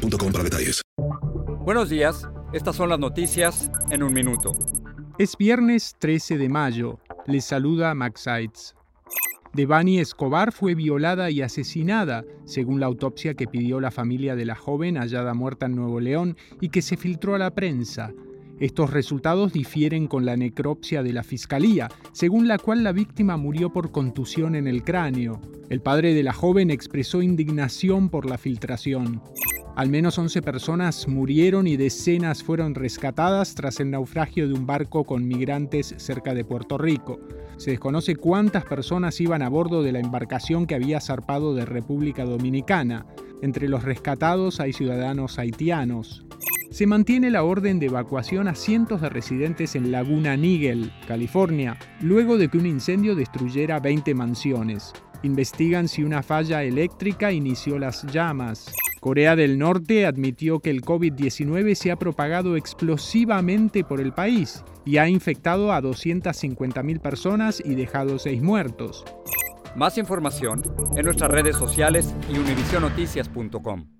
para detalles. Buenos días, estas son las noticias en un minuto. Es viernes 13 de mayo. Les saluda Max Seitz. Devani Escobar fue violada y asesinada, según la autopsia que pidió la familia de la joven hallada muerta en Nuevo León y que se filtró a la prensa. Estos resultados difieren con la necropsia de la Fiscalía, según la cual la víctima murió por contusión en el cráneo. El padre de la joven expresó indignación por la filtración. Al menos 11 personas murieron y decenas fueron rescatadas tras el naufragio de un barco con migrantes cerca de Puerto Rico. Se desconoce cuántas personas iban a bordo de la embarcación que había zarpado de República Dominicana. Entre los rescatados hay ciudadanos haitianos. Se mantiene la orden de evacuación a cientos de residentes en Laguna Niguel, California, luego de que un incendio destruyera 20 mansiones. Investigan si una falla eléctrica inició las llamas. Corea del Norte admitió que el COVID-19 se ha propagado explosivamente por el país y ha infectado a 250.000 personas y dejado 6 muertos. Más información en nuestras redes sociales y univisionoticias.com.